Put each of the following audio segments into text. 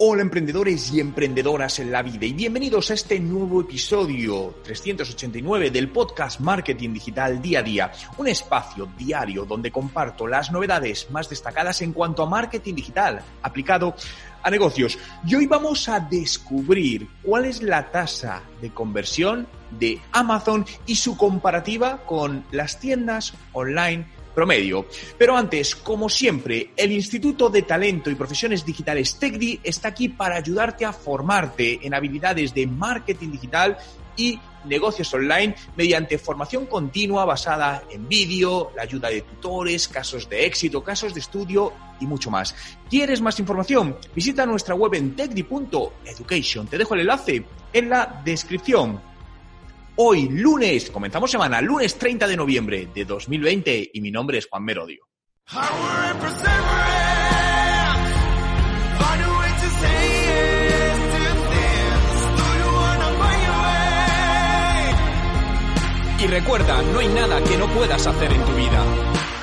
Hola emprendedores y emprendedoras en la vida y bienvenidos a este nuevo episodio 389 del podcast Marketing Digital Día a Día, un espacio diario donde comparto las novedades más destacadas en cuanto a marketing digital aplicado a negocios. Y hoy vamos a descubrir cuál es la tasa de conversión de Amazon y su comparativa con las tiendas online promedio. Pero antes, como siempre, el Instituto de Talento y Profesiones Digitales TECDI está aquí para ayudarte a formarte en habilidades de marketing digital y negocios online mediante formación continua basada en vídeo, la ayuda de tutores, casos de éxito, casos de estudio y mucho más. ¿Quieres más información? Visita nuestra web en tecdi.education. Te dejo el enlace en la descripción. Hoy, lunes, comenzamos semana, lunes 30 de noviembre de 2020 y mi nombre es Juan Merodio. Y recuerda, no hay nada que no puedas hacer en tu vida.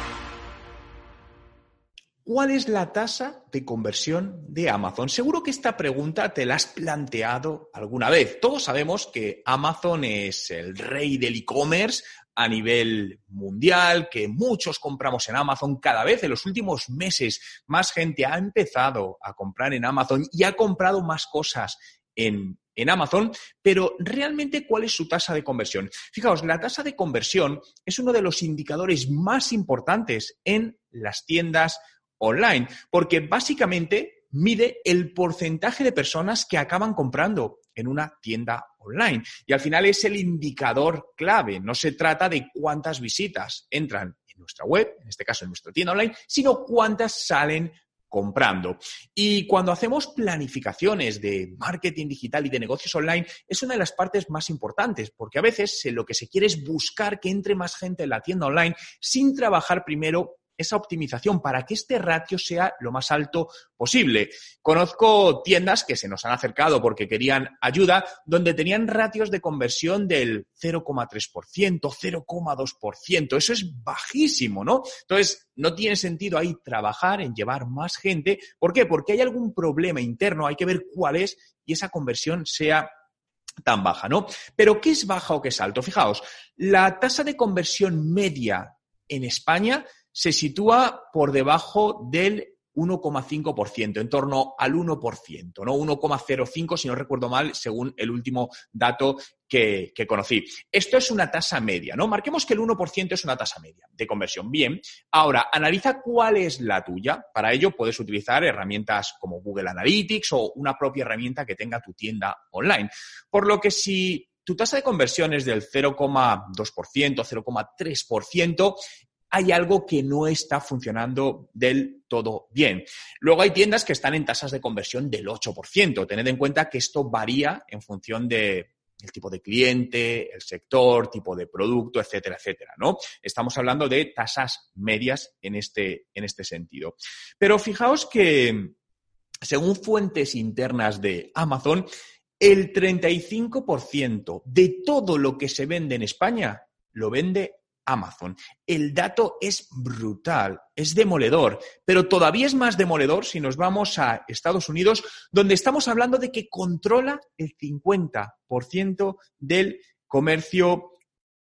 ¿Cuál es la tasa de conversión de Amazon? Seguro que esta pregunta te la has planteado alguna vez. Todos sabemos que Amazon es el rey del e-commerce a nivel mundial, que muchos compramos en Amazon cada vez. En los últimos meses más gente ha empezado a comprar en Amazon y ha comprado más cosas en, en Amazon, pero realmente cuál es su tasa de conversión. Fijaos, la tasa de conversión es uno de los indicadores más importantes en las tiendas online, porque básicamente mide el porcentaje de personas que acaban comprando en una tienda online. Y al final es el indicador clave. No se trata de cuántas visitas entran en nuestra web, en este caso en nuestra tienda online, sino cuántas salen comprando. Y cuando hacemos planificaciones de marketing digital y de negocios online, es una de las partes más importantes, porque a veces lo que se quiere es buscar que entre más gente en la tienda online sin trabajar primero esa optimización para que este ratio sea lo más alto posible. Conozco tiendas que se nos han acercado porque querían ayuda, donde tenían ratios de conversión del 0,3%, 0,2%. Eso es bajísimo, ¿no? Entonces, no tiene sentido ahí trabajar en llevar más gente. ¿Por qué? Porque hay algún problema interno, hay que ver cuál es y esa conversión sea tan baja, ¿no? Pero ¿qué es baja o qué es alto? Fijaos, la tasa de conversión media en España se sitúa por debajo del 1,5%, en torno al 1%, ¿no? 1,05 si no recuerdo mal, según el último dato que, que, conocí. Esto es una tasa media, ¿no? Marquemos que el 1% es una tasa media de conversión. Bien, ahora analiza cuál es la tuya. Para ello puedes utilizar herramientas como Google Analytics o una propia herramienta que tenga tu tienda online. Por lo que si tu tasa de conversión es del 0,2%, 0,3%, hay algo que no está funcionando del todo bien. Luego hay tiendas que están en tasas de conversión del 8%. Tened en cuenta que esto varía en función de el tipo de cliente, el sector, tipo de producto, etcétera, etcétera, ¿no? Estamos hablando de tasas medias en este, en este sentido. Pero fijaos que, según fuentes internas de Amazon, el 35% de todo lo que se vende en España lo vende Amazon. El dato es brutal, es demoledor, pero todavía es más demoledor si nos vamos a Estados Unidos, donde estamos hablando de que controla el 50% del comercio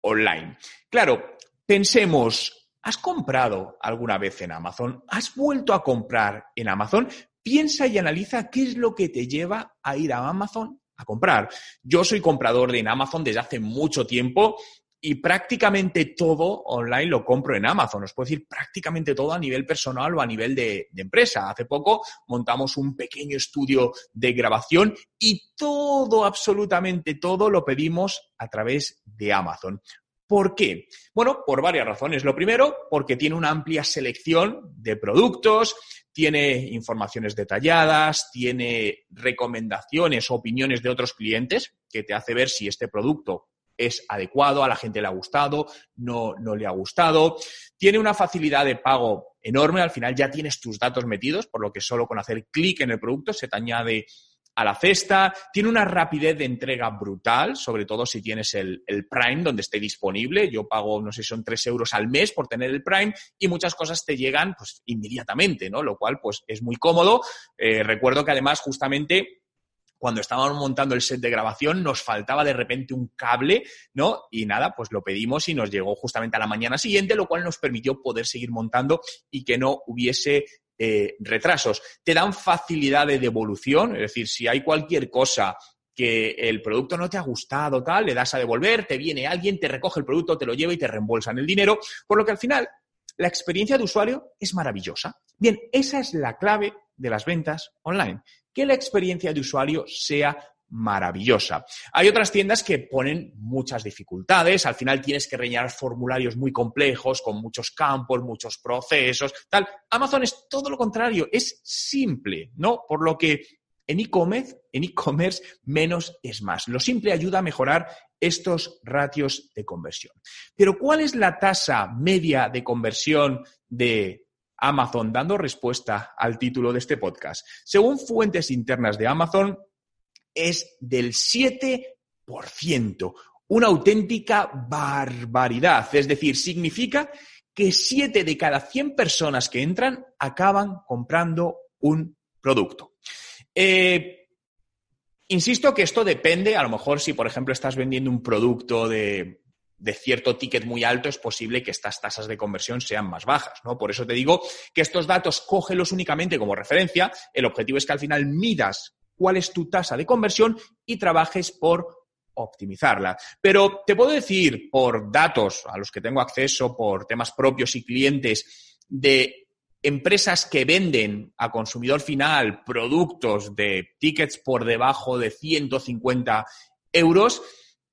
online. Claro, pensemos, ¿has comprado alguna vez en Amazon? ¿Has vuelto a comprar en Amazon? Piensa y analiza qué es lo que te lleva a ir a Amazon a comprar. Yo soy comprador de Amazon desde hace mucho tiempo y prácticamente todo online lo compro en Amazon. Os puedo decir prácticamente todo a nivel personal o a nivel de, de, empresa. Hace poco montamos un pequeño estudio de grabación y todo, absolutamente todo, lo pedimos a través de Amazon. ¿Por qué? Bueno, por varias razones. Lo primero, porque tiene una amplia selección de productos, tiene informaciones detalladas, tiene recomendaciones opiniones de otros clientes que te hace ver si este producto es adecuado, a la gente le ha gustado, no, no le ha gustado. Tiene una facilidad de pago enorme, al final ya tienes tus datos metidos, por lo que solo con hacer clic en el producto se te añade a la cesta, tiene una rapidez de entrega brutal, sobre todo si tienes el, Prime donde esté disponible. Yo pago, no sé, son tres euros al mes por tener el Prime y muchas cosas te llegan pues inmediatamente, ¿no? Lo cual pues es muy cómodo. Eh, recuerdo que además justamente cuando estábamos montando el set de grabación nos faltaba de repente un cable, ¿no? Y nada, pues lo pedimos y nos llegó justamente a la mañana siguiente, lo cual nos permitió poder seguir montando y que no hubiese eh, retrasos. Te dan facilidad de devolución, es decir, si hay cualquier cosa que el producto no te ha gustado, tal, le das a devolver, te viene alguien, te recoge el producto, te lo lleva y te reembolsan el dinero, por lo que al final la experiencia de usuario es maravillosa. Bien, esa es la clave de las ventas online, que la experiencia de usuario sea maravillosa. Hay otras tiendas que ponen muchas dificultades, al final tienes que rellenar formularios muy complejos, con muchos campos, muchos procesos, tal. Amazon es todo lo contrario, es simple, ¿no? Por lo que en e-commerce, en e-commerce, menos es más. Lo simple ayuda a mejorar estos ratios de conversión. Pero ¿cuál es la tasa media de conversión de Amazon, dando respuesta al título de este podcast? Según fuentes internas de Amazon, es del 7%. Una auténtica barbaridad. Es decir, significa que 7 de cada 100 personas que entran acaban comprando un producto. Eh, insisto que esto depende, a lo mejor si, por ejemplo, estás vendiendo un producto de, de cierto ticket muy alto, es posible que estas tasas de conversión sean más bajas, ¿no? Por eso te digo que estos datos cógelos únicamente como referencia. El objetivo es que al final midas cuál es tu tasa de conversión y trabajes por optimizarla. Pero te puedo decir por datos a los que tengo acceso, por temas propios y clientes de empresas que venden a consumidor final productos de tickets por debajo de 150 euros,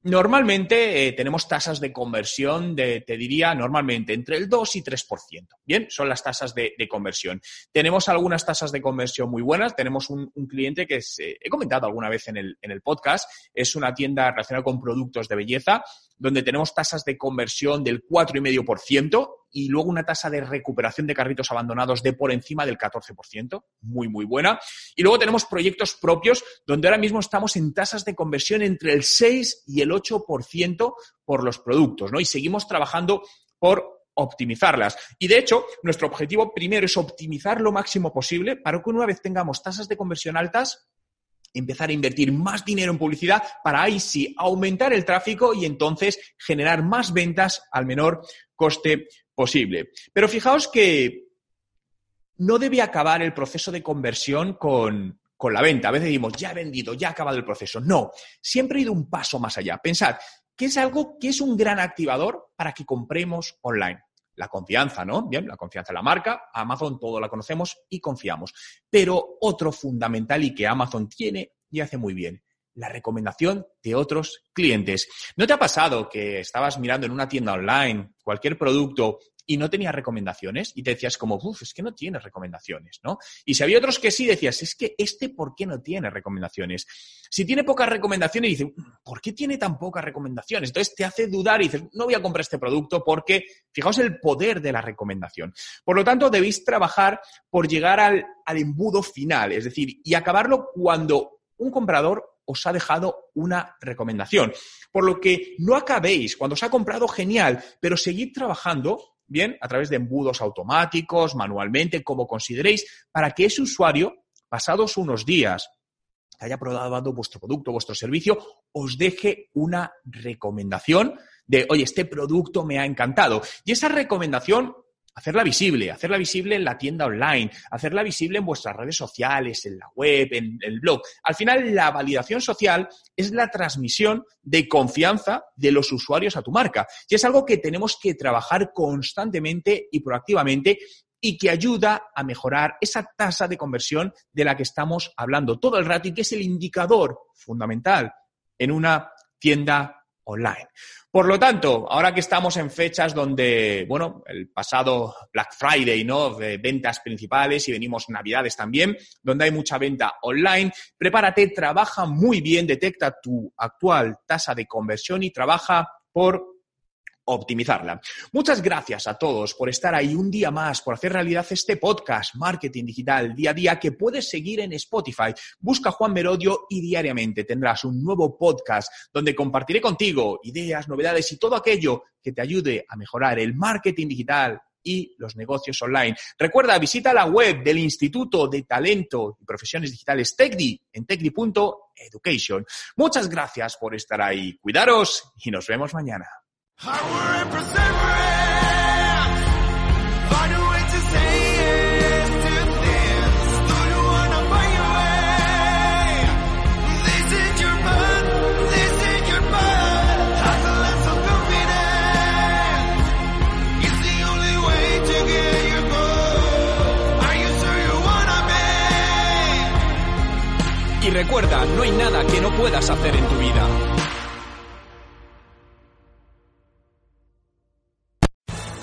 Normalmente eh, tenemos tasas de conversión de, te diría, normalmente entre el 2 y 3%. Bien, son las tasas de, conversión. Tenemos algunas tasas de conversión muy buenas. Tenemos un, cliente que eh, he comentado alguna vez en el, en el podcast. Es una tienda relacionada con productos de belleza, donde tenemos tasas de conversión del 4,5% y luego una tasa de recuperación de carritos abandonados de por encima del 14%, muy, muy buena. Y luego tenemos proyectos propios donde ahora mismo estamos en tasas de conversión entre el 6 y el 8% por los productos, ¿no? Y seguimos trabajando por optimizarlas. Y de hecho, nuestro objetivo primero es optimizar lo máximo posible para que una vez tengamos tasas de conversión altas, empezar a invertir más dinero en publicidad para ahí sí aumentar el tráfico y entonces generar más ventas al menor coste posible. Pero fijaos que no debe acabar el proceso de conversión con, la venta. A veces decimos, ya he vendido, ya ha acabado el proceso. No, siempre he ido un paso más allá. Pensad que es algo que es un gran activador para que compremos online. La confianza, ¿no? Bien, la confianza en la marca, Amazon todo la conocemos y confiamos. Pero otro fundamental y que Amazon tiene y hace muy bien, la recomendación de otros clientes. ¿No te ha pasado que estabas mirando en una tienda online cualquier producto y no tenía recomendaciones y te decías como, uff, es que no tiene recomendaciones, ¿no? Y si había otros que sí, decías, es que este, ¿por qué no tiene recomendaciones? Si tiene pocas recomendaciones, dices, ¿por qué tiene tan pocas recomendaciones? Entonces te hace dudar y dices, no voy a comprar este producto porque, fijaos el poder de la recomendación. Por lo tanto, debéis trabajar por llegar al embudo final, es decir, y acabarlo cuando un comprador os ha dejado una recomendación. Por lo que no acabéis, cuando os ha comprado, genial, pero seguid trabajando bien, a través de embudos automáticos, manualmente, como consideréis, para que ese usuario, pasados unos días, que haya probado vuestro producto, vuestro servicio, os deje una recomendación de, oye, este producto me ha encantado. Y esa recomendación hacerla visible, hacerla visible en la tienda online, hacerla visible en vuestras redes sociales, en la web, en el blog. Al final, la validación social es la transmisión de confianza de los usuarios a tu marca. Y es algo que tenemos que trabajar constantemente y proactivamente y que ayuda a mejorar esa tasa de conversión de la que estamos hablando todo el rato y que es el indicador fundamental en una tienda online. Por lo tanto, ahora que estamos en fechas donde, bueno, el pasado Black Friday, ¿no? De ventas principales y venimos Navidades también, donde hay mucha venta online, prepárate, trabaja muy bien, detecta tu actual tasa de conversión y trabaja por optimizarla. Muchas gracias a todos por estar ahí un día más, por hacer realidad este podcast, Marketing Digital, día a día, que puedes seguir en Spotify. Busca Juan Merodio y diariamente tendrás un nuevo podcast donde compartiré contigo ideas, novedades y todo aquello que te ayude a mejorar el marketing digital y los negocios online. Recuerda, visita la web del Instituto de Talento y Profesiones Digitales TECDI en tecdi.education. Muchas gracias por estar ahí. Cuidaros y nos vemos mañana. Y recuerda, no hay nada que no puedas hacer en tu vida.